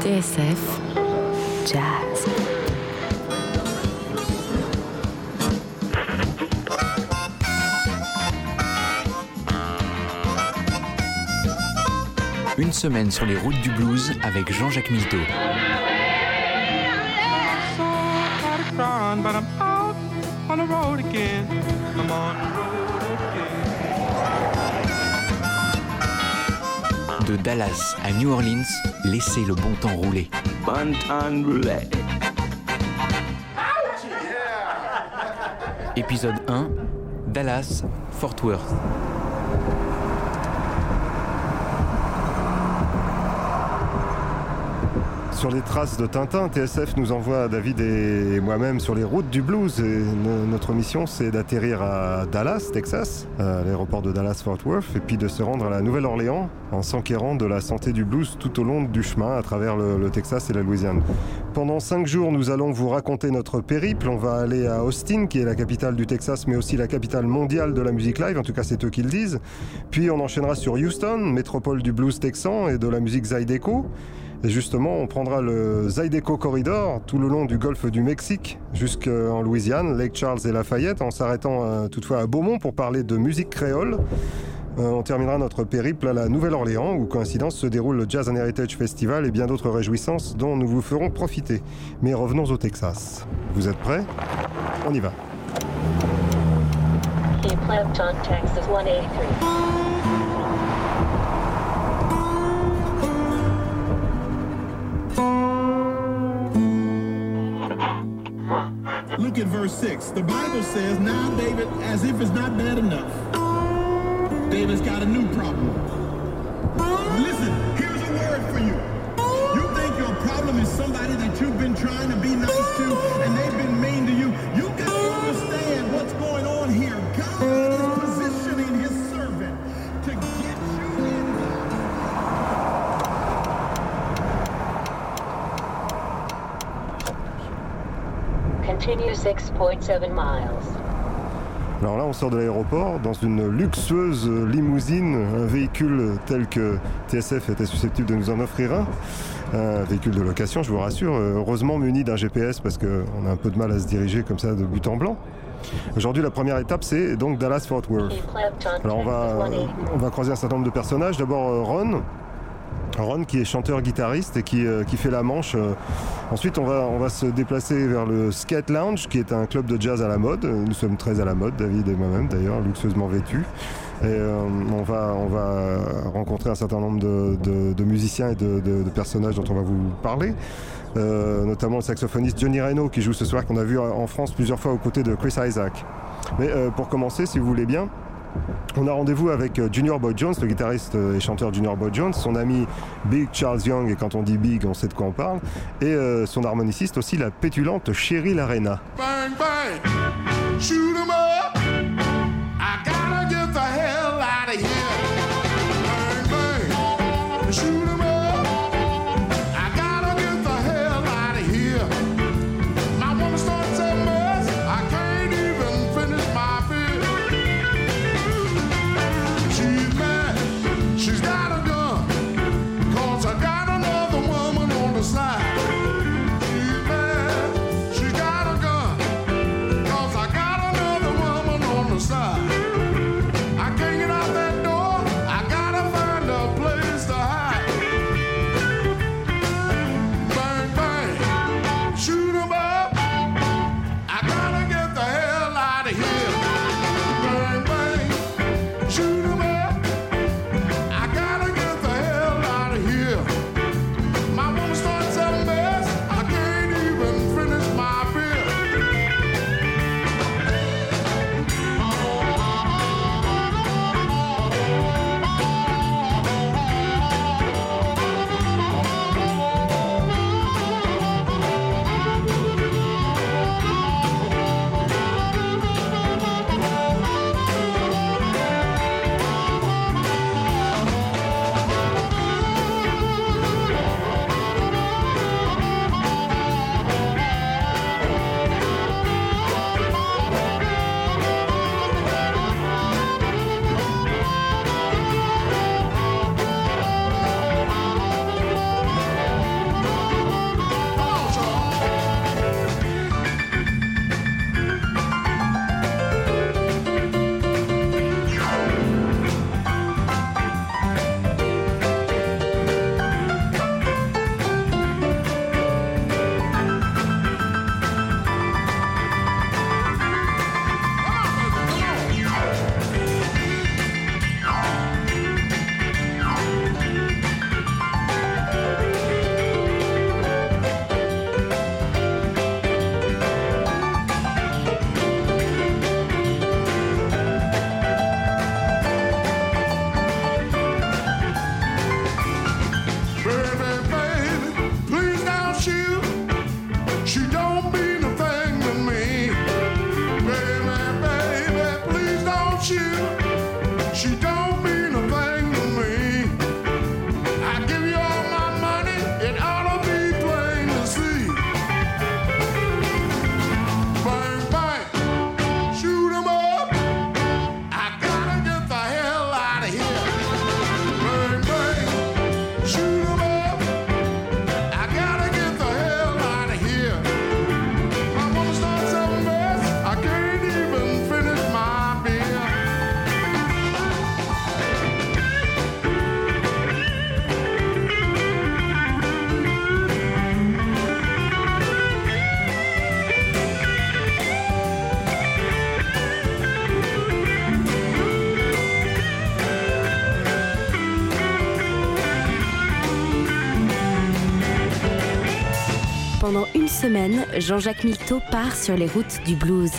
TSF Jazz. Une semaine sur les routes du blues avec Jean-Jacques Milteau. but I'm out on the road again. I'm on the road De Dallas à New Orleans, laissez le bon temps rouler. Bon temps rouler. Épisode 1, Dallas, Fort Worth. Sur les traces de Tintin, TSF nous envoie David et moi-même sur les routes du blues. Et no- notre mission, c'est d'atterrir à Dallas, Texas, à l'aéroport de Dallas-Fort Worth, et puis de se rendre à la Nouvelle-Orléans en s'enquérant de la santé du blues tout au long du chemin à travers le, le Texas et la Louisiane. Pendant cinq jours, nous allons vous raconter notre périple. On va aller à Austin, qui est la capitale du Texas, mais aussi la capitale mondiale de la musique live. En tout cas, c'est eux qui le disent. Puis on enchaînera sur Houston, métropole du blues texan et de la musique Zydeco. Et justement, on prendra le Zydeco Corridor tout le long du golfe du Mexique jusqu'en Louisiane, Lake Charles et Lafayette, en s'arrêtant euh, toutefois à Beaumont pour parler de musique créole. Euh, on terminera notre périple à la Nouvelle-Orléans où coïncidence se déroule le Jazz and Heritage Festival et bien d'autres réjouissances dont nous vous ferons profiter. Mais revenons au Texas. Vous êtes prêts? On y va. Cape Lambton, Texas 183. Look at verse 6. The Bible says, Now David, as if it's not bad enough, David's got a new problem. Listen, here's a word for you. You think your problem is somebody that you've been trying to be Alors là, on sort de l'aéroport dans une luxueuse limousine, un véhicule tel que TSF était susceptible de nous en offrir un. Un véhicule de location, je vous rassure, heureusement muni d'un GPS parce qu'on a un peu de mal à se diriger comme ça de but en blanc. Aujourd'hui, la première étape, c'est donc Dallas-Fort Worth. Alors on va, Texas 183. on va croiser un certain nombre de personnages. D'abord euh, Ron. Ron qui est chanteur-guitariste et qui, euh, qui fait la manche. Euh, Ensuite on va, se déplacer vers le Skate Lounge qui est un club de jazz à la mode. Nous sommes très à la mode, David et moi-même d'ailleurs, luxueusement vêtus. Et euh, on, va, on va rencontrer un certain nombre de, musiciens et de, de- personnages dont on va vous parler. Notamment le saxophoniste Johnny Reno qui joue ce soir, qu'on a vu en France plusieurs fois aux côtés de Chris Isaac. Mais pour commencer, si vous voulez bien, on a rendez-vous avec euh, Junior Boy Jones, le guitariste euh, et chanteur Junior Boy Jones, son ami Big Charles Young, et quand on dit Big, on sait de quoi on parle, et euh, son harmoniciste aussi, la pétulante Cheryl Arena. Bang, bang. Jean-Jacques Milteau part sur les routes du blues.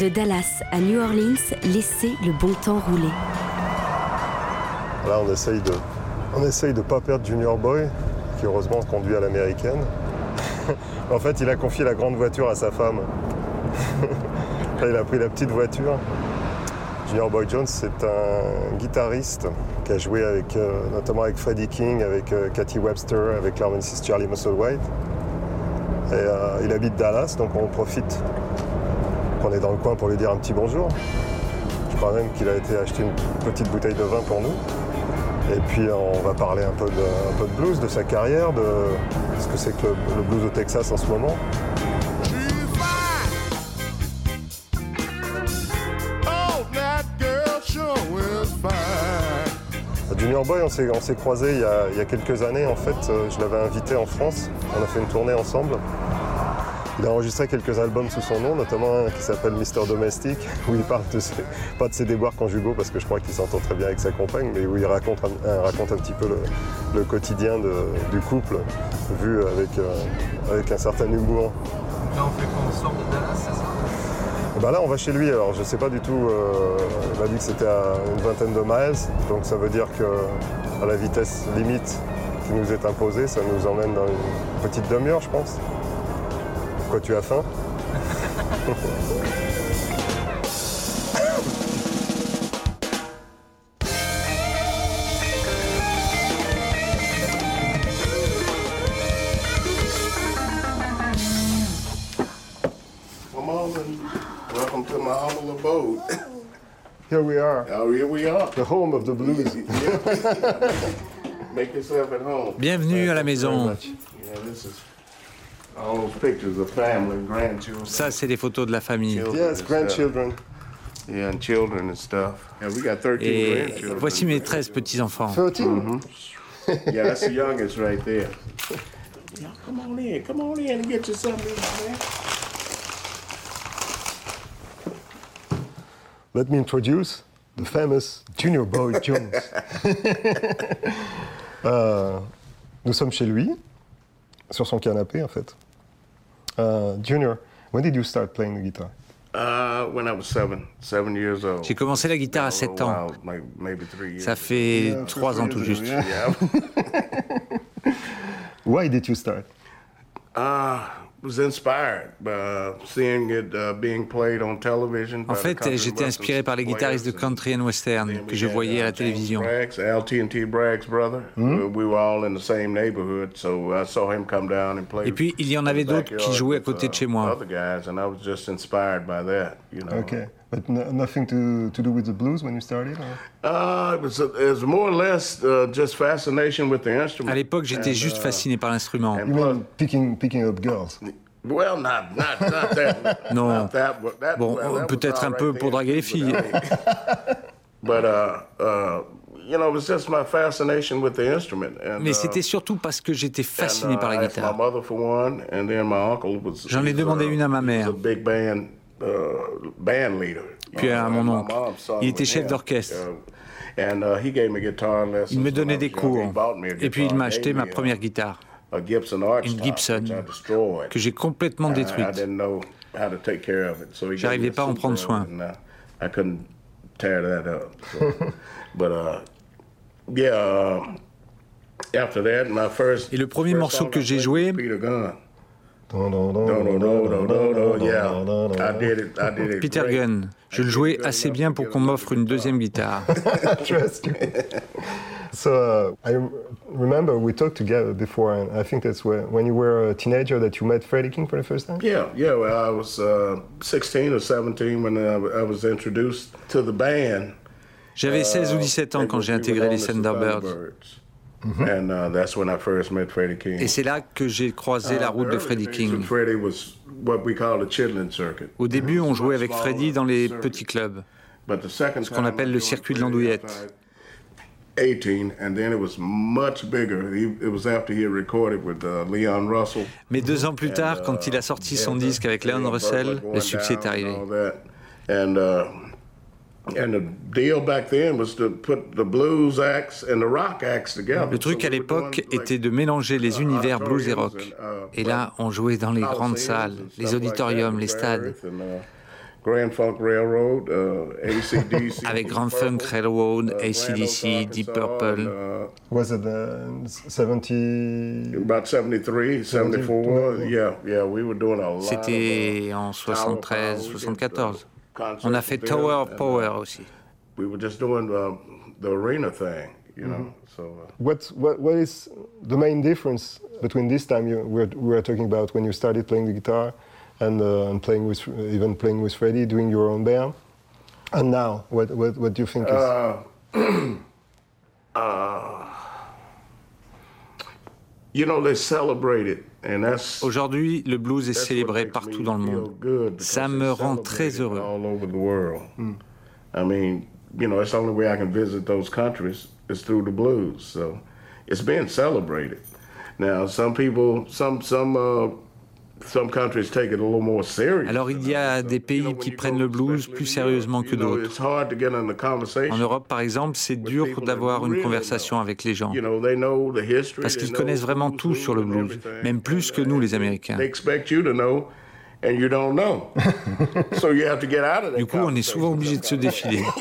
De Dallas à New Orleans, laissez le bon temps rouler. Là, on essaye de, on de pas perdre Junior Boy, qui heureusement conduit à l'américaine. en fait, il a confié la grande voiture à sa femme. Là, il a pris la petite voiture. Junior Boy Jones, c'est un guitariste qui a joué avec, euh, notamment avec Freddie King, avec euh, Cathy Webster, avec l'armistice Charlie Musselwhite. Euh, il habite Dallas, donc on profite qu'on est dans le coin pour lui dire un petit bonjour. Je crois même qu'il a été acheter une petite bouteille de vin pour nous. Et puis on va parler un peu de, blues, de sa carrière, de ce que c'est que le blues au Texas en ce moment. Boy, on s'est, croisés il y, a, quelques années. En fait, Euh, je l'avais invité en France. On a fait une tournée ensemble. Il a enregistré quelques albums sous son nom, notamment un qui s'appelle Mister Domestic, où il parle de ses- pas de ses déboires conjugaux, parce que je crois qu'il s'entend très bien avec sa compagne, mais où il raconte un, raconte un petit peu le, quotidien du couple, vu avec, euh, avec un certain humour. Là, on fait quoi sort de Dallas, c'est ça? Ben là, on va chez lui. Alors, je sais pas du tout. euh, il m'a dit que c'était à une vingtaine de miles, donc ça veut dire que à la vitesse limite qui nous est imposée, ça nous emmène dans une petite demi-heure, je pense. Quoi, tu as faim? Here we are, Oh, here we are. the home of the blues. Make yourself at home. Bienvenue à la maison. Yeah, this is all those pictures of family, grandchildren. Ça, c'est des photos de la famille. children Yes, grandchildren. Yeah, and children and stuff. Yeah, we got 13 Et grandchildren. voici mes 13 petits-enfants. 13 Yeah, that's the youngest right there. Yeah, come on in. Come on in and get you something, man. Let me introduce the famous Junior Boy Jones. Euh, nous sommes chez lui, sur son canapé en fait. Euh, Junior, when did you start playing the guitar? Uh, when I was seven, seven years old. J'ai commencé la guitare à A 7 little ans. Ça fait 3 ans tout juste. Yeah. Why did you start? Uh, was inspired by seeing it uh, being played on television. En fait, j'étais inspiré par les guitaristes de country and western que je voyais à la uh, télévision. Braggs, Al T&T Bragg's brother. Uh, We were all in the same neighborhood, so I saw him come down and play. Et puis, il y en avait d'autres qui jouaient à côté de uh, chez moi. Other guys, and I was just inspired by that, you know. Okay, but no, nothing to, to do with the blues when you started? or- Uh, it was, it was more or less uh, just fascination with the instrument. À l'époque, j'étais juste uh, fasciné par l'instrument. You mean picking, picking up girls? Well, not, not, not that. Non. Not that, but that, Bon, well, that was peut-être un right peu pour draguer les filles. uh, But, uh, uh, you know, it was just my fascination with the instrument. And, Mais uh, c'était surtout parce que j'étais and, fasciné uh, par la guitare. mother for one, and then my uncle was. J'en ai demandé uh, une à ma mère. Uh. Puis à Uh, mon oncle. Il était chef d'orchestre. Uh, Il me donnait des cours. Et puis il m'a acheté ma a- première guitare, a Gibson Arch une Gibson, que j'ai complètement détruite. J'arrivais pas à en prendre soin. and, I couldn't tear that up. so. but yeah, after that, my first. Et le premier morceau que j'ai joué- Peter Gunn. Je le jouais assez bien pour qu'on m'offre une deuxième guitare. So uh, I rem- remember we talked together before, and I think that's when, when you were a teenager that you met Freddie King for the first time. Yeah, yeah. Well, I was uh, 16 or 17 when I was introduced to the band. J'avais 16 ou 17 ans quand j'ai intégré les Thunderbirds. And uh, that's when I first met Freddie King. Et c'est là que j'ai croisé la route de Freddie King. Freddie was what we call the Chitlin circuit. Au début, on jouait avec Freddie dans les petits clubs. But the second ce qu'on appelle le circuit de l'andouillette. I was 18, and then it was much bigger. He, it was after he had recorded with uh, Leon Russell. Mais deux ans plus tard, quand il a sorti son disque avec Leon Russell, le succès est arrivé. Le truc à l'époque était de mélanger les univers blues et rock. Et là, on jouait dans les grandes salles, les auditoriums, les stades. Grand Funk Railroad, uh, ACDC. Avec Grand Funk Railroad, ACDC, Deep Purple. Uh, Was it uh, 70? about 73, 74. Yeah, yeah, we were doing a lot. C'était en 73, 74. On a fait Tower of Power aussi. We were just doing uh, the arena thing, you know. So uh, What, what, what is the main difference between this time you were, we were talking about when you started playing the guitar and, uh, and playing with, even playing with Freddie, doing your own band, and now? What, what, what do you think is... uh, uh, you know, they celebrate it, and that's Aujourd'hui, le blues est célébré partout dans le monde. Ça me rend très heureux. All over the world. I mean, you know, it's the only way I can visit those countries is through the blues. So it's being celebrated. Now, some people, some some uh, Alors il y a des pays qui prennent le blues plus sérieusement que d'autres. it's hard to get in the conversation. En Europe, par exemple, c'est dur d'avoir une conversation avec les gens. You know, they know the history, Parce they qu'ils know connaissent vraiment tout sur le blues, même plus que nous les Américains. They expect you to know, and you don't know. so you have to get out of that Du coup, on est souvent obligé de se défiler.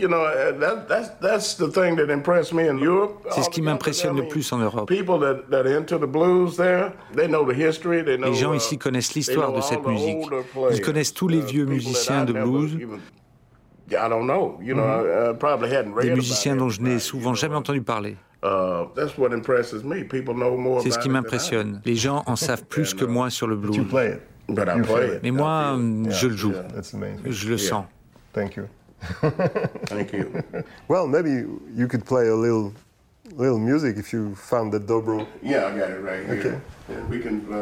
so, but uh, yeah, they, uh, you know, uh, that, that's that's the thing that impressed me in Europe. C'est ce qui m'impressionne le plus en Europe. People that, that are into the blues there, they know the history. They know, Les gens uh, ici connaissent they l'histoire de cette musique. Ils connaissent tous les uh, vieux musiciens de blues, even- I don't know. You know, I, I probably hadn't read des musiciens dont je n'ai souvent jamais know. entendu parler. Uh, that's what impresses me. People know more C'est ce about qui m'impressionne. Les gens en savent plus que moi sur le blues. Mais moi, Yeah, je le joue. Je le sens. Thank you. Well, maybe you could play a little, little music if you found that dobro. Yeah, I got it right here. Okay. And we can, uh,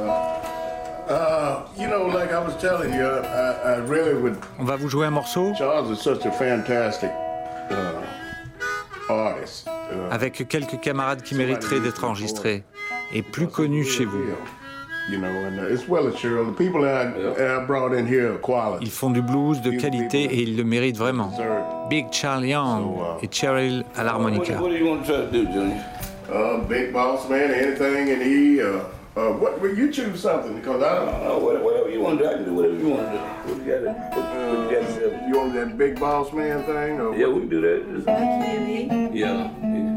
uh, you know, like I was telling you, I, I really would. On va vous jouer un morceau? Charles is such a fantastic uh, artist. Uh, avec quelques camarades qui mériteraient d'être enregistrés et plus connus chez vous. Ils font du blues de qualité et ils le méritent vraiment. Big Charles Young et Cheryl à l'harmonica. What do you want to try to do, Junior? Uh, big boss man, anything, and he. Uh, uh, what? Well, you choose something because I don't. Uh, whatever, whatever you want to do, I can do whatever you want to do. What you got? To want that big boss man thing? Or Yeah, we can do that. Just- Yeah. yeah.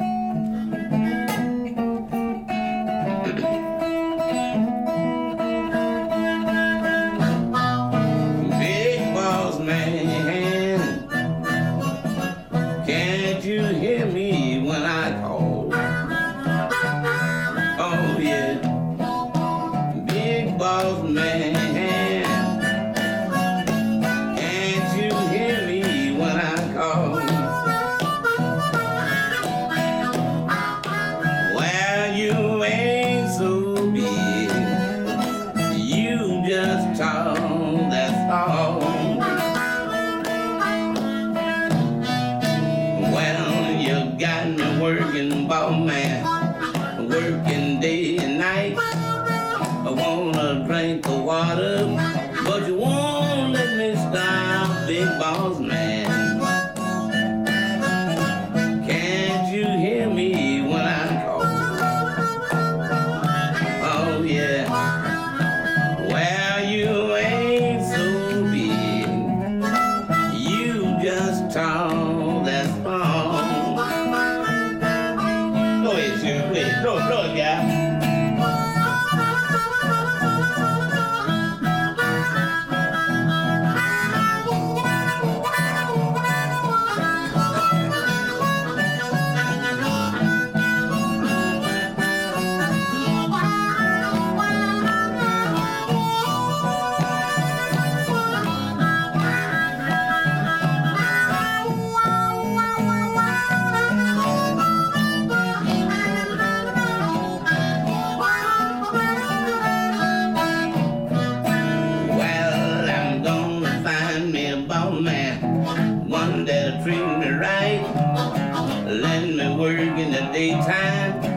Me right. Let me work in the daytime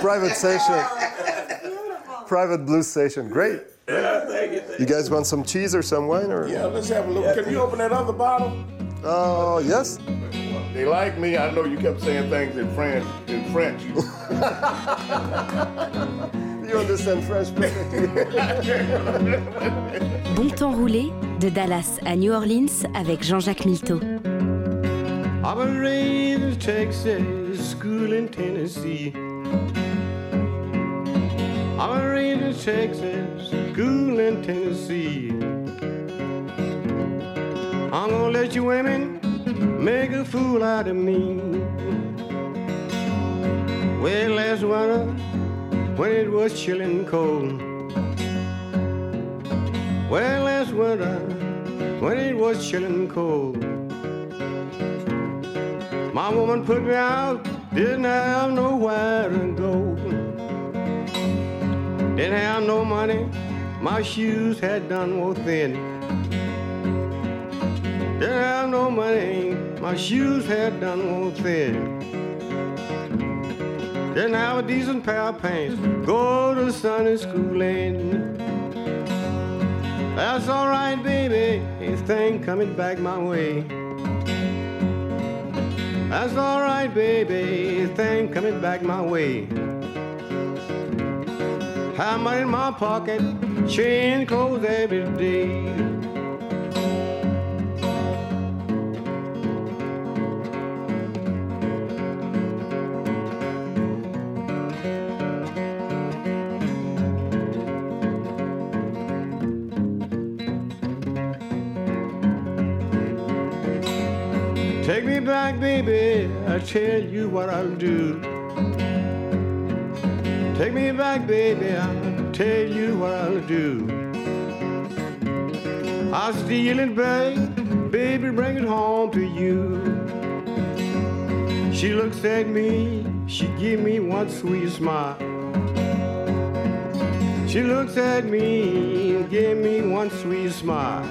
Private station. Private blues station. Great. Yeah, thank you. You guys want some cheese or some wine or? Yeah, let's have a look. Can you open that other bottle? Oh, yes. They like me. I know you kept saying things in French. In French. You understand French perfectly. Bon temps roulé de Dallas à New Orleans avec Jean-Jacques Milteau. I was raised in Texas, school in Tennessee. I was raised in Texas, school in Tennessee. I'm gonna let you women make a fool out of me. Well, last winter, when it was chillin' cold. Well, last winter, when it was chillin' cold. My woman put me out, didn't have nowhere to go. Didn't have no money, my shoes had done wore thin. Didn't have no money, my shoes had done wore thin. Didn't have a decent pair of pants, go to Sunday school in. That's alright, baby, if thing coming back my way. That's alright, baby, thing coming back my way. Have money in my pocket, change clothes every day. Back, baby, I tell you what I'll do. Take me back, baby, I'll tell you what I'll do. I'll steal it back, baby, bring it home to you. She looks at me, she give me one sweet smile. She looks at me, give me one sweet smile.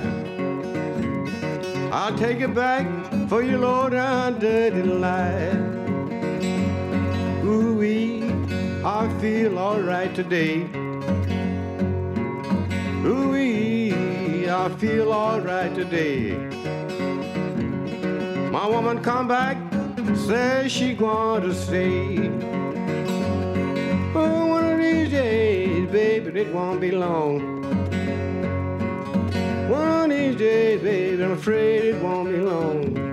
I'll take it back for your low down dirty life. Ooh wee, I feel alright today. Ooh wee, I feel alright today. My woman come back, says she to stay. Oh, one of these days, baby, it won't be long. One of these days, baby, I'm afraid it won't be long.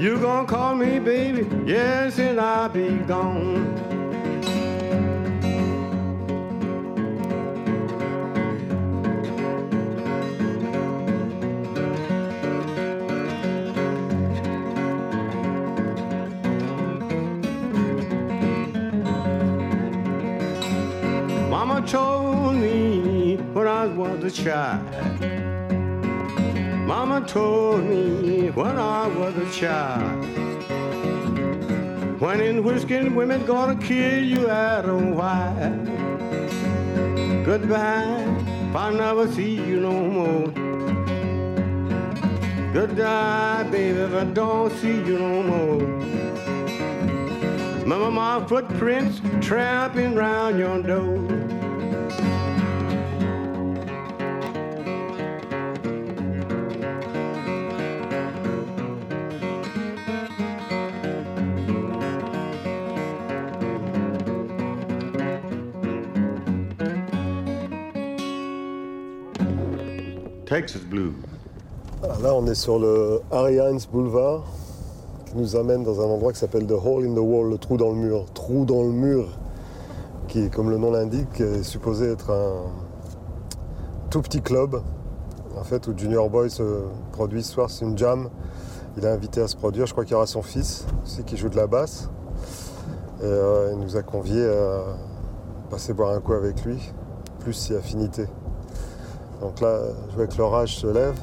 You gonna call me, baby? Yes, and I'll be gone. Mama told me when I was a child. Mama told me when I was a child. When in whiskey women gonna kill you out of white. Goodbye, if I never see you no more. Goodbye, baby, if I don't see you no more. Remember my footprints tramping round your door. Texas blues. là, on est sur le Harry Hines Boulevard qui nous amène dans un endroit qui s'appelle The Hole in the Wall, le trou dans le mur. Trou dans le mur, qui, comme le nom l'indique, est supposé être un tout petit club, en fait, où Junior Boy se produit ce soir. C'est une jam. Il est invité à se produire. Je crois qu'il y aura son fils aussi qui joue de la basse. Et euh, il nous a conviés à passer boire un coup avec lui, plus si affinité. Donc là, je vois que l'orage se lève.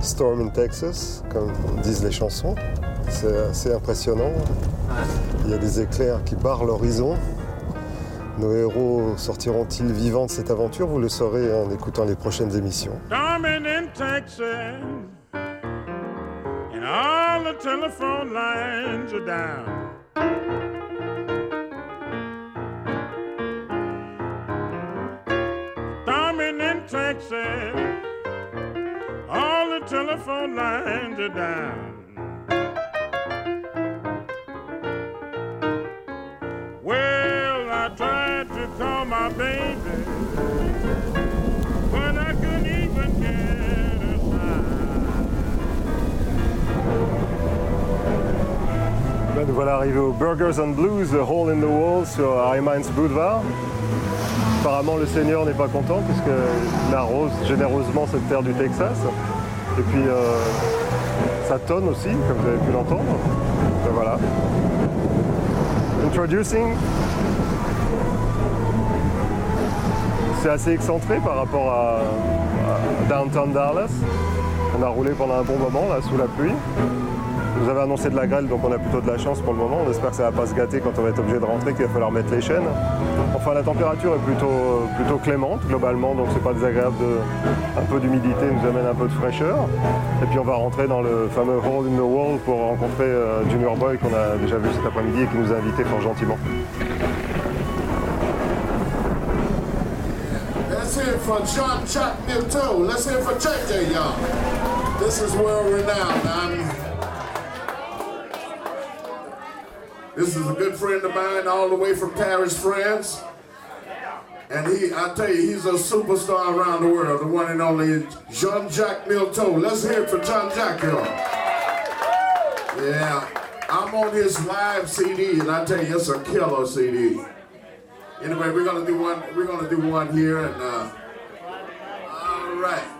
Storm in Texas, comme disent les chansons. C'est assez impressionnant. Il y a des éclairs qui barrent l'horizon. Nos héros sortiront-ils vivants de cette aventure? Vous le saurez en écoutant les prochaines émissions. In Texas, and all the lines are down. Down. Well, I tried to call my baby, but I couldn't even get a. Là, nous voilà arrivés au Burgers and Blues, The Hole in the Wall sur Mines Boulevard. Apparemment, le Seigneur n'est pas content puisqu'il arrose généreusement cette terre du Texas. Et puis, euh, ça tonne aussi, comme vous avez pu l'entendre. Ben voilà. Introducing. C'est assez excentré par rapport à, à Downtown Dallas. On a roulé pendant un bon moment là sous la pluie. Vous avez annoncé de la grêle, donc on a plutôt de la chance pour le moment. On espère que ça va pas se gâter quand on va être obligé de rentrer, qu'il va falloir mettre les chaînes. Enfin, la température est plutôt, plutôt clémente globalement, donc c'est pas désagréable. De, un peu d'humidité nous amène un peu de fraîcheur. Et puis on va rentrer dans le fameux Hole in the Wall pour rencontrer euh, Junior Boy qu'on a déjà vu cet après-midi et qui nous a invités fort gentiment. Let's for Chuck. Let's for. This is world renowned. I'm, this is a good friend of mine, all the way from Paris, France. And he, I tell you, he's a superstar around the world, the one and only Jean-Jacques Milteau. Let's hear it for Jean-Jacques, y'all. Yeah, I'm on his live CD, and I tell you, it's a killer CD. Anyway, we're gonna do one. We're gonna do one here, and uh, all right.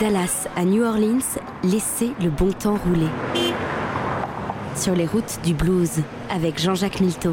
Dallas à New Orleans, laissez le bon temps rouler. Sur les routes du blues avec Jean-Jacques Milteau.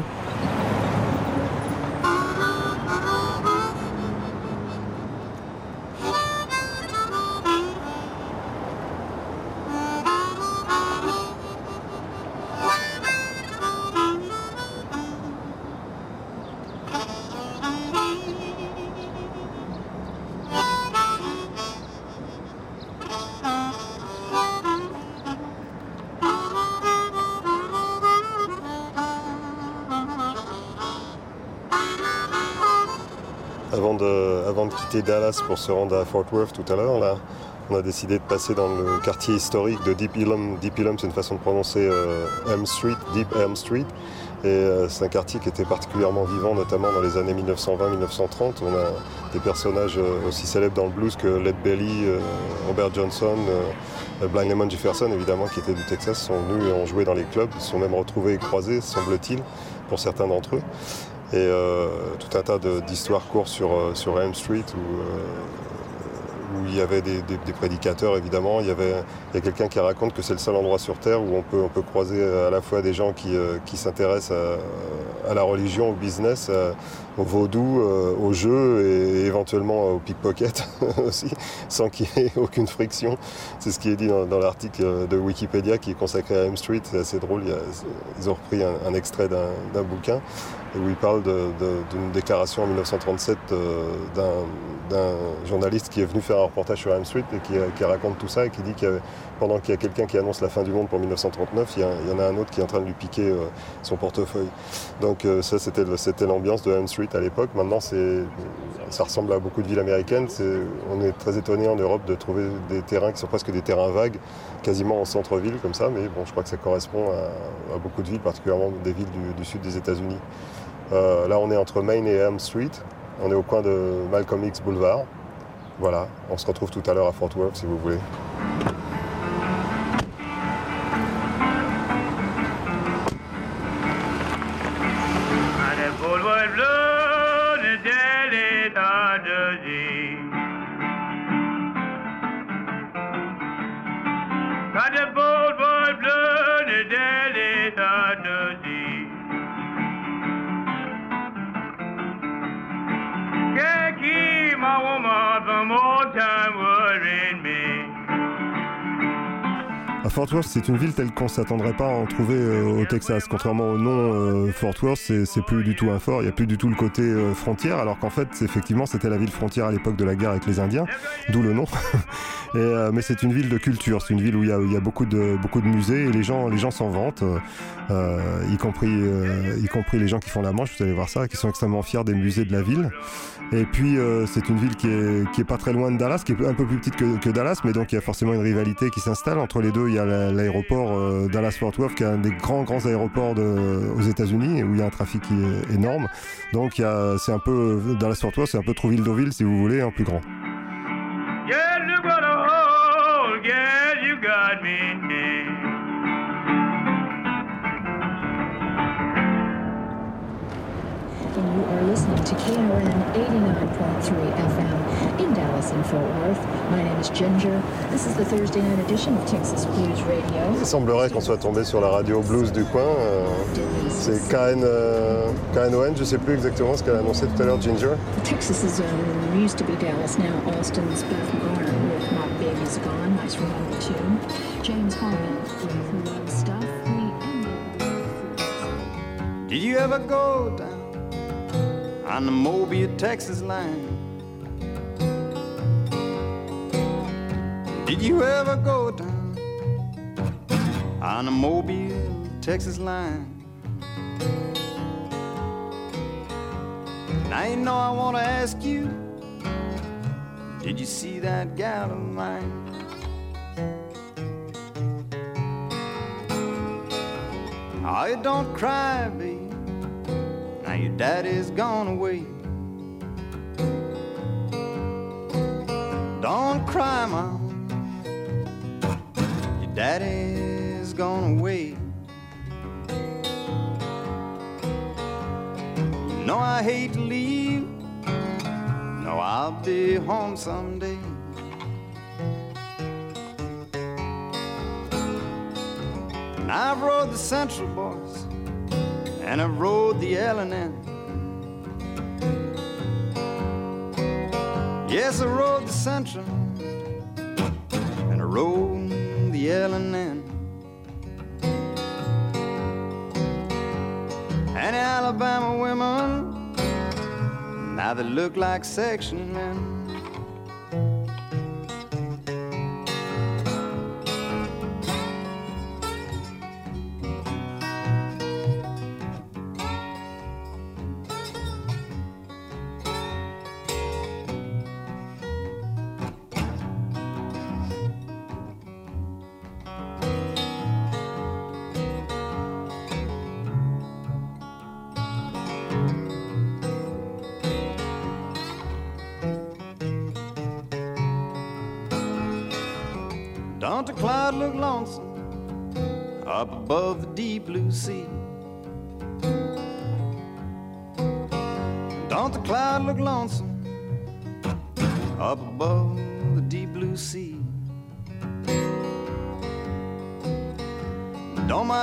Avant de, quitter Dallas pour se rendre à Fort Worth tout à l'heure, on a décidé de passer dans le quartier historique de Deep Ellum. Deep Ellum, c'est une façon de prononcer euh, Elm Street, Deep Elm Street. Et euh, c'est un quartier qui était particulièrement vivant, notamment dans les années 1920-1930. On a des personnages euh, aussi célèbres dans le blues que Led Belly, Robert Johnson, Blind Lemon Jefferson, évidemment, qui étaient du Texas, sont venus et ont joué dans les clubs. Ils sont même retrouvés et croisés, semble-t-il, pour certains d'entre eux. Et euh, tout un tas d'histoires courent sur, euh, sur Elm Street où, euh, où il y avait des, prédicateurs évidemment. Il y, avait, il y a quelqu'un qui raconte que c'est le seul endroit sur Terre où on peut, on peut croiser à la fois des gens qui, qui s'intéressent à, la religion, au business, au vaudou, euh, au jeu et éventuellement au pickpocket aussi, sans qu'il y ait aucune friction. C'est ce qui est dit dans, dans l'article de Wikipédia qui est consacré à Elm Street. C'est assez drôle. Il a- ils ont repris un, un extrait d'un bouquin où il parle d'une déclaration en 1937 euh, d'un- journaliste qui est venu faire un reportage sur Elm Street et qui, qui raconte tout ça et qui dit qu'il y avait- pendant qu'il y a quelqu'un qui annonce la fin du monde pour 1939, il y, en a un autre qui est en train de lui piquer euh, son portefeuille. Donc euh, ça, c'était l'ambiance de Elm Street à l'époque. Maintenant, ça ressemble à beaucoup de villes américaines. On est très étonné en Europe de trouver des terrains qui sont presque des terrains vagues, quasiment en centre-ville comme ça. Mais bon, je crois que ça correspond à, beaucoup de villes, particulièrement des villes du, du sud des États-Unis. Euh, là, on est entre Main et Elm Street. On est au coin de Malcolm X Boulevard. Voilà, on se retrouve tout à l'heure à Fort Worth si vous voulez. Fort Worth, c'est une ville telle qu'on s'attendrait pas à en trouver euh, au Texas. Contrairement au nom euh, Fort Worth, c'est plus du tout un fort. Il n'y a plus du tout le côté euh, frontière, alors qu'en fait, effectivement, c'était la ville frontière à l'époque de la guerre avec les Indiens, d'où le nom. Mais c'est une ville de culture. C'est une ville où il y a, beaucoup de musées et les gens les gens s'en vantent, y compris les gens qui font la Manche. Vous allez voir ça, qui sont extrêmement fiers des musées de la ville. Et puis c'est une ville qui est, qui est pas très loin de Dallas, qui est un peu plus petite que, Dallas, mais donc il y a forcément une rivalité qui s'installe entre les deux. La- l'aéroport euh, Dallas-Fort Worth, qui est un des grands grands aéroports de- aux États-Unis, où il y a un trafic qui est énorme. Donc c'est un peu Dallas-Fort Worth, c'est un peu Trouville-Deauville si vous voulez, en plus grand. To KRN 89.3 FM in Dallas and Fort Worth. My name is Ginger. This is the Thursday night edition of Texas Blues Radio. Il semblerait qu'on soit tombé sur la radio blues du coin. euh, c'est KN, euh, KNON, je sais plus exactement ce qu'elle a annoncé tout à l'heure, Ginger. Texas is um, used to be Dallas now. Austin's Beth Garner with My Baby's Gone. Nice remember tune. James Harmon with Love Stuff. Did you ever go down on the Mobile, Texas line? Did you ever go down on the Mobile, Texas line? Now you know I want to ask you, did you see that gal of mine? Oh, you don't cry, babe. Daddy's gone away. Don't cry, mom. Your daddy's gone away. You know I hate to leave. No, I'll be home someday. And I've rode the Central Boys, and I've rode the L&N. Yes, I rode the Central, and I rode the L&N. And Alabama women, now they look like section men.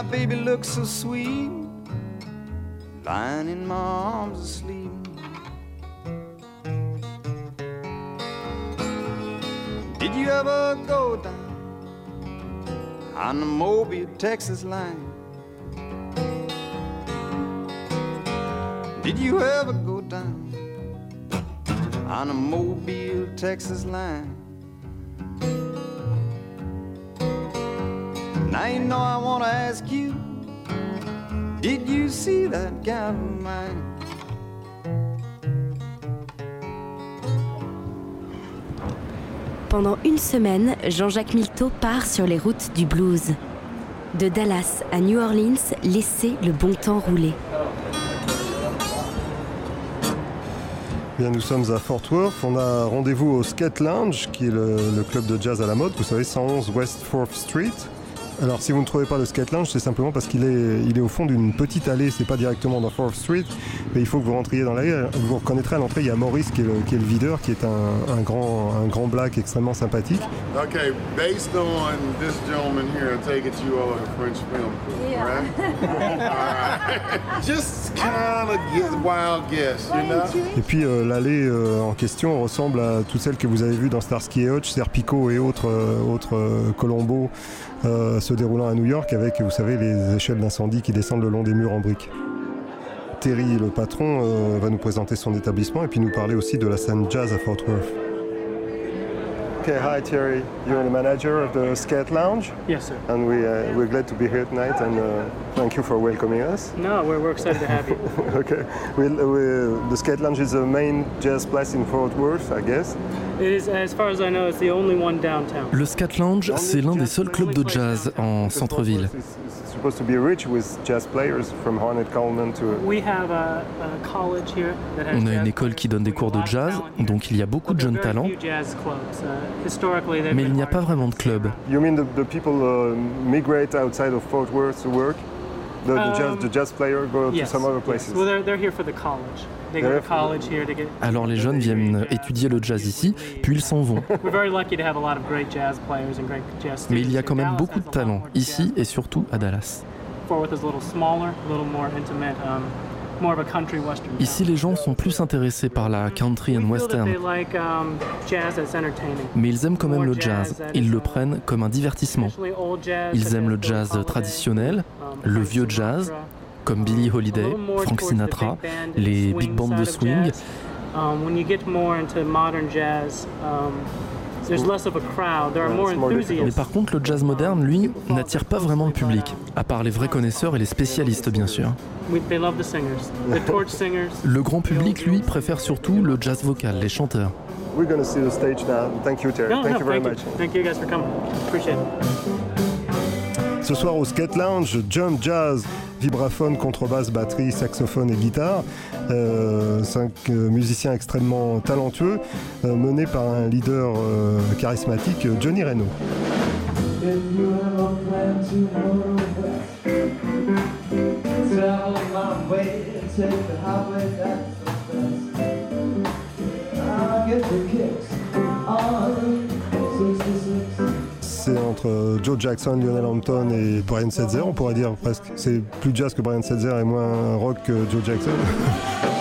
My baby looks so sweet lying in my arms asleep? Did you ever go down on the Mobile, Texas line? Did you ever go down on the Mobile, Texas line? You know I want to ask you, did you see that gal of mine? Pendant une semaine, Jean-Jacques Milteau part sur les routes du blues. De Dallas à New Orleans, laissez le bon temps rouler. Bien, nous sommes à Fort Worth. On a rendez-vous au Skate Lounge, qui est le, le club de jazz à la mode. Vous savez, 111 West 4th Street. Alors si vous ne trouvez pas le skate lounge, c'est simplement parce qu'il est, il est au fond d'une petite allée, c'est pas directement dans 4th Street, mais il faut que vous rentriez dans l'allée. Vous reconnaîtrez à l'entrée, il y a Maurice qui est le, qui est le videur, qui est un, un grand, un grand black extrêmement sympathique. Okay, based on this gentleman here, I take it you are a French film crew, Yeah. right? All right? Just kind of wild guess, you know? Et puis euh, l'allée euh, en question ressemble à toutes celles que vous avez vues dans Starsky et Hutch, Serpico et autres, euh, autres euh, Colombo euh, se déroulant à New York avec, vous savez, les échelles d'incendie qui descendent le long des murs en briques. Terry, le patron, euh, va nous présenter son établissement et puis nous parler aussi de la scène jazz à Fort Worth. Okay, hi Terry. You're the manager of the Skate Lounge, Yes, sir. and we uh, we're glad to be here tonight. And uh, thank you for welcoming us. No, we're, we're excited to have you. okay, we, we, the Skate Lounge is the main jazz place in Fort Worth, I guess. It is, as far as I know, it's the only one downtown. Le Scat Lounge, c'est l'un des seuls clubs de jazz en centre-ville. It's supposed to be rich with jazz players from Hornet Coleman to. We have a, a college here that has On a une école qui donne des cours de jazz, donc il y a beaucoup de jeunes very talents, few jazz clubs. Uh, historically, they've mais il n'y a pas vraiment de club. The, the, jazz, Um, the jazz players go yes, to some other yes. places. Well, they're, they're here for the college. They go They're to college here to get. Alors les jeunes viennent étudier le jazz ici, puis ils s'en vont. Mais il y a quand même beaucoup de talents, ici et surtout à Dallas. Fort Worth is a little smaller, a little more intimate, um, Ici les gens sont plus intéressés par la country and western, um, mais ils aiment quand même le jazz. Ils le prennent comme un divertissement. Ils aiment le jazz Holiday, traditionnel, um, le vieux jazz, comme Billie Holiday, little more Frank Sinatra, les big bands de swing. Mais par contre, le jazz moderne, lui, n'attire pas vraiment le public, à part les vrais connaisseurs et les spécialistes, bien sûr. We, they love the singers, the torch singers. Le grand public, lui, préfère surtout le jazz vocal, les chanteurs. We're going to see the stage now. Thank you, Terry. No, thank no, you very thank much. you. Thank you guys for coming. Appreciate it. Ce soir au Skate Lounge, jump jazz, vibraphone, contrebasse, batterie, saxophone et guitare. Euh, cinq euh, musiciens extrêmement talentueux, euh, menés par un leader charismatique, Johnny Reno. Entre Joe Jackson, Lionel Hampton et Brian Setzer, on pourrait dire presque. C'est plus jazz que Brian Setzer et moins rock que Joe Jackson.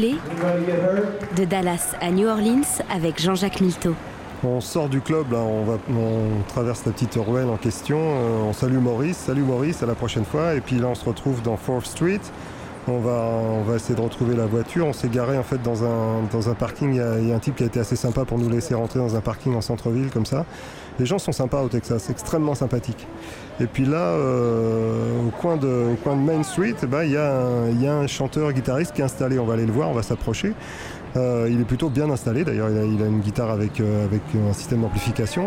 De Dallas à New Orleans avec Jean-Jacques Milteau. On sort du club, on, traverse la petite ruelle en question. euh, on salue Maurice. Salut Maurice, à la prochaine fois. Et puis là, on se retrouve dans 4th Street. On va, essayer de retrouver la voiture. On s'est garé en fait dans un, parking. Il y a un type qui a été assez sympa pour nous laisser rentrer dans un parking en centre-ville comme ça. Les gens sont sympas au Texas, extrêmement sympathiques. Et puis là, euh, au, coin de, au coin de Main Street, eh ben, il y, y a un chanteur guitariste qui est installé. On va aller le voir, on va s'approcher. Euh, il est plutôt bien installé d'ailleurs, il a, une guitare avec, euh, avec un système d'amplification,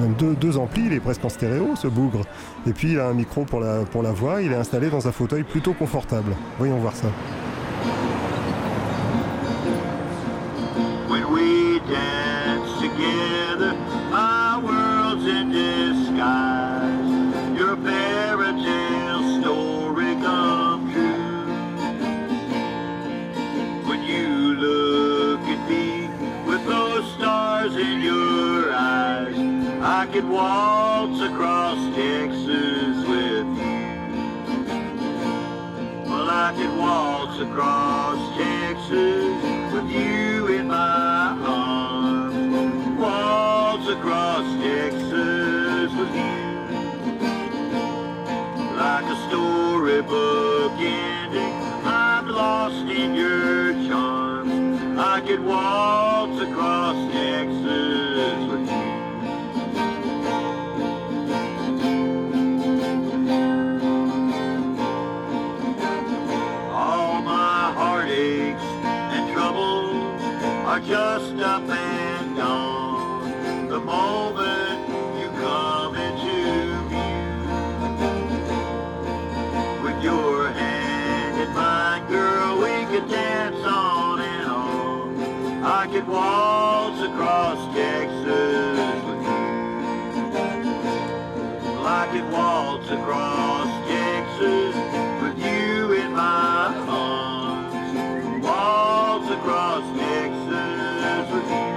même deux, amplis, il est presque en stéréo ce bougre. Et puis il a un micro pour la, pour la voix, il est installé dans un fauteuil plutôt confortable. Voyons voir ça. Could waltz across Texas with you. Well, I could waltz across Texas with you in my arms. Waltz across Texas with you. Like a storybook ending. I'm lost in your charms. I could waltz across Texas with you in my arms. Waltz across Texas with you.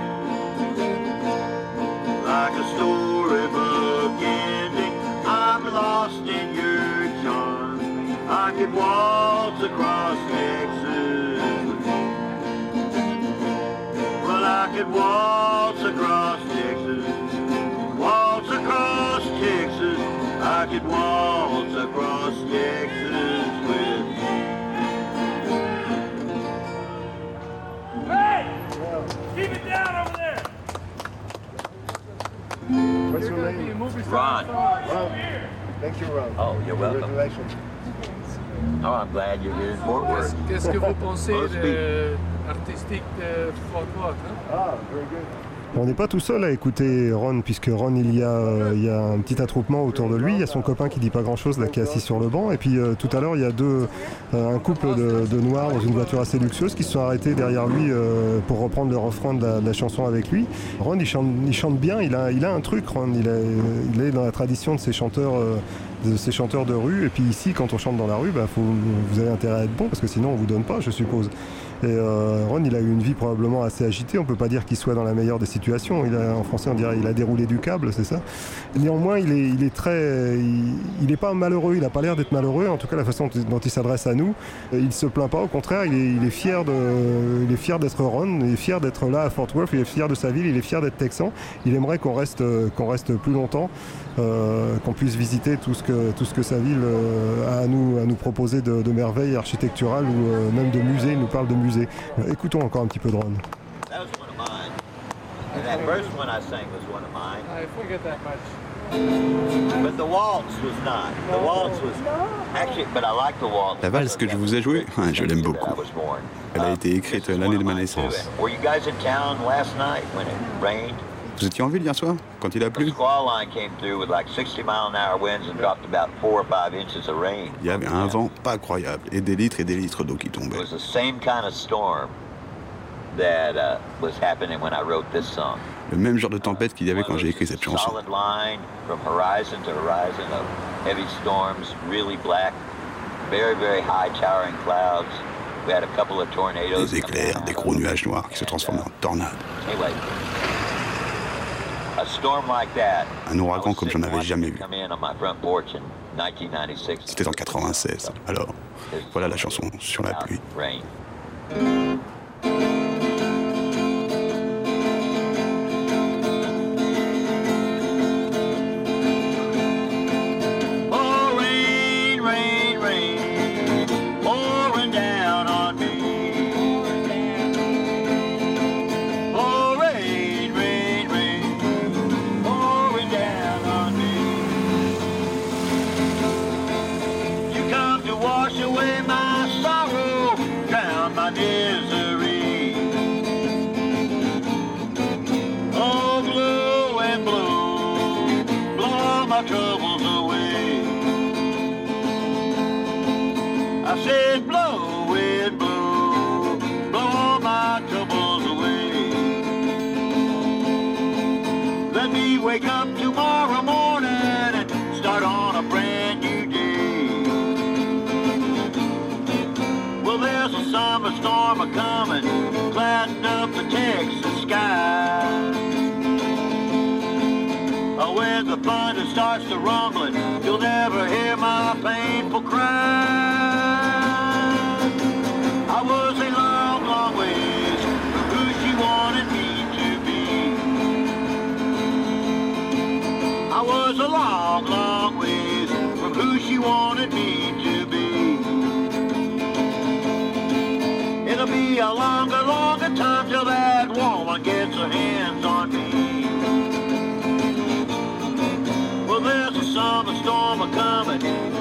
Like a storybook ending, I'm lost in your charms. I could waltz across Texas. Well, I could waltz I could waltz across Texas with you. Hey! Keep it down over there! What's your name? Ron. Ron. Thank you, Ron. Oh, you're welcome. Congratulations. Oh, I'm glad you're here in Fort Worth. Qu'est-ce que vous pensez de artistique de Fort Worth hein? Ah, very good. On n'est pas tout seul à écouter Ron, puisque Ron, il y, a, euh, il y a un petit attroupement autour de lui. Il y a son copain qui dit pas grand-chose, là, qui est assis sur le banc. Et puis euh, tout à l'heure, il y a deux, euh, un couple de, noirs dans une voiture assez luxueuse qui se sont arrêtés derrière lui pour reprendre le refrain de la, chanson avec lui. Ron, il chante, bien. Il a, un truc, Ron. Il, est dans la tradition de ces chanteurs. de ces chanteurs de rue et puis ici quand on chante dans la rue bah, vous avez intérêt à être bon parce que sinon on vous donne pas je suppose euh, Ron, il a eu une vie probablement assez agitée. On peut pas dire qu'il soit dans la meilleure des situations. En français, on dirait il a déroulé du câble, c'est ça. Néanmoins, il est, très, il, il est pas malheureux. Il a pas l'air d'être malheureux. En tout cas, la façon dont il s'adresse à nous, il se plaint pas. Au contraire, il est, il est fier il est fier d'être Ron. Il est fier d'être là à Fort Worth. Il est fier de sa ville. Il est fier d'être texan. Il aimerait qu'on reste plus longtemps, euh, qu'on puisse visiter tout ce que, tout ce que sa ville euh, a à nous, à nous proposer de, de merveilles architecturales ou euh, même de musées. Il nous parle de musées. Euh, Écoutons encore un petit peu de Ron. That was one of mine. And that first one I sang was one of mine. I forget that much. But the waltz was not. The waltz was actually, but I like the waltz. La valse que je vous ai jouée, je l'aime beaucoup. Elle a été écrite l'année de ma naissance. Vous étiez en ville hier soir, quand il a The plu squall line came through with like 60 mile an hour winds and dropped about four or five inches of rain. Il y avait un vent pas croyable et des litres et des litres d'eau qui tombaient. was the same kind of storm that uh, was happening when I wrote this song. Le même genre de tempête qu'il y avait quand j'ai écrit cette chanson. Des éclairs, des gros nuages noirs qui se transformaient en tornades. Anyway, a storm like that. Un ouragan comme j'en avais jamais vu. Come in on my front porch in 1996. C'était en 96. Alors, voilà la chanson sur la pluie. There's a storm a coming, clouding up the Texas sky. Oh, when the thunder starts to rumbling, you'll never hear my painful cry.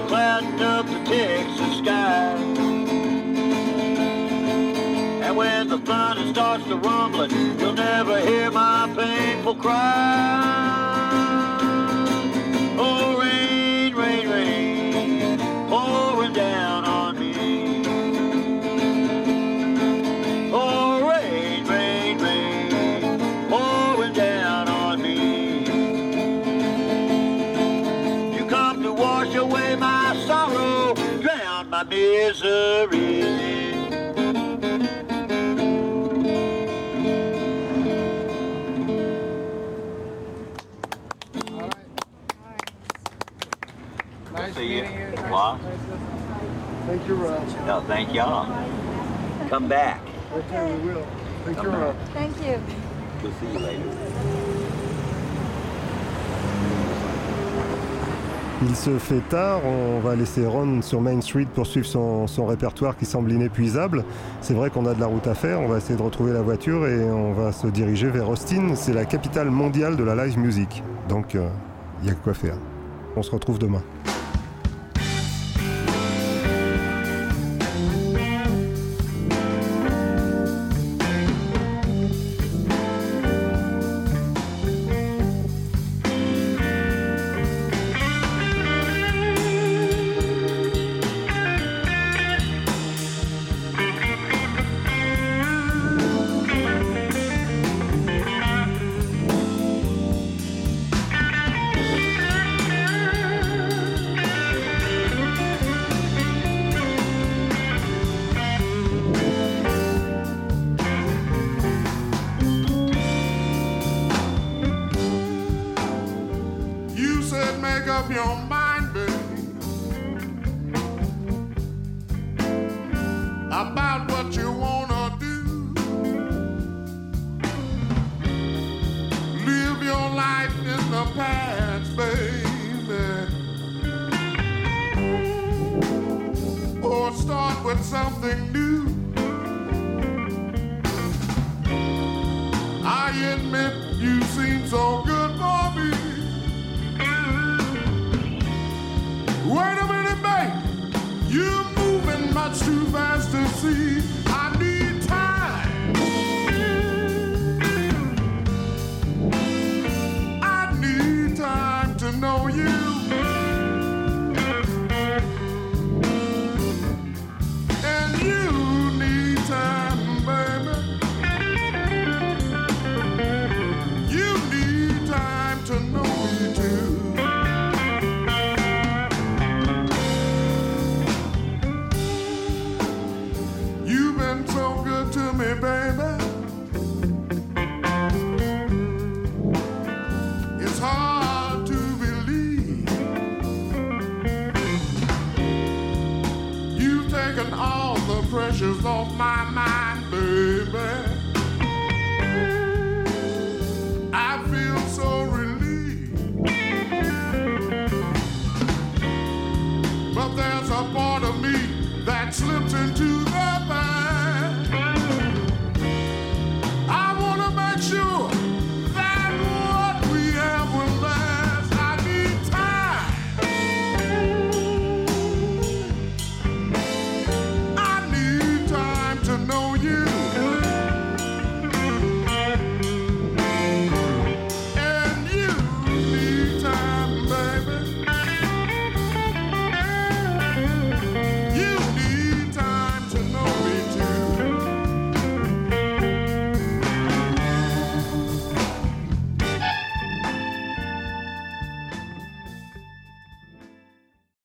Clouding up the Texas sky. And when the thunder starts to rumbling, you'll never hear my painful cry. Thank you, Rob. No, thank y'all. Come back. Okay, we will. Thank you, Come. Thank you. We'll see you later. Il se fait tard, on va laisser Ron sur Main Street poursuivre son, son répertoire qui semble inépuisable. C'est vrai qu'on a de la route à faire, on va essayer de retrouver la voiture et on va se diriger vers Austin. C'est la capitale mondiale de la live music. Donc euh, il y a quoi faire. On se retrouve demain.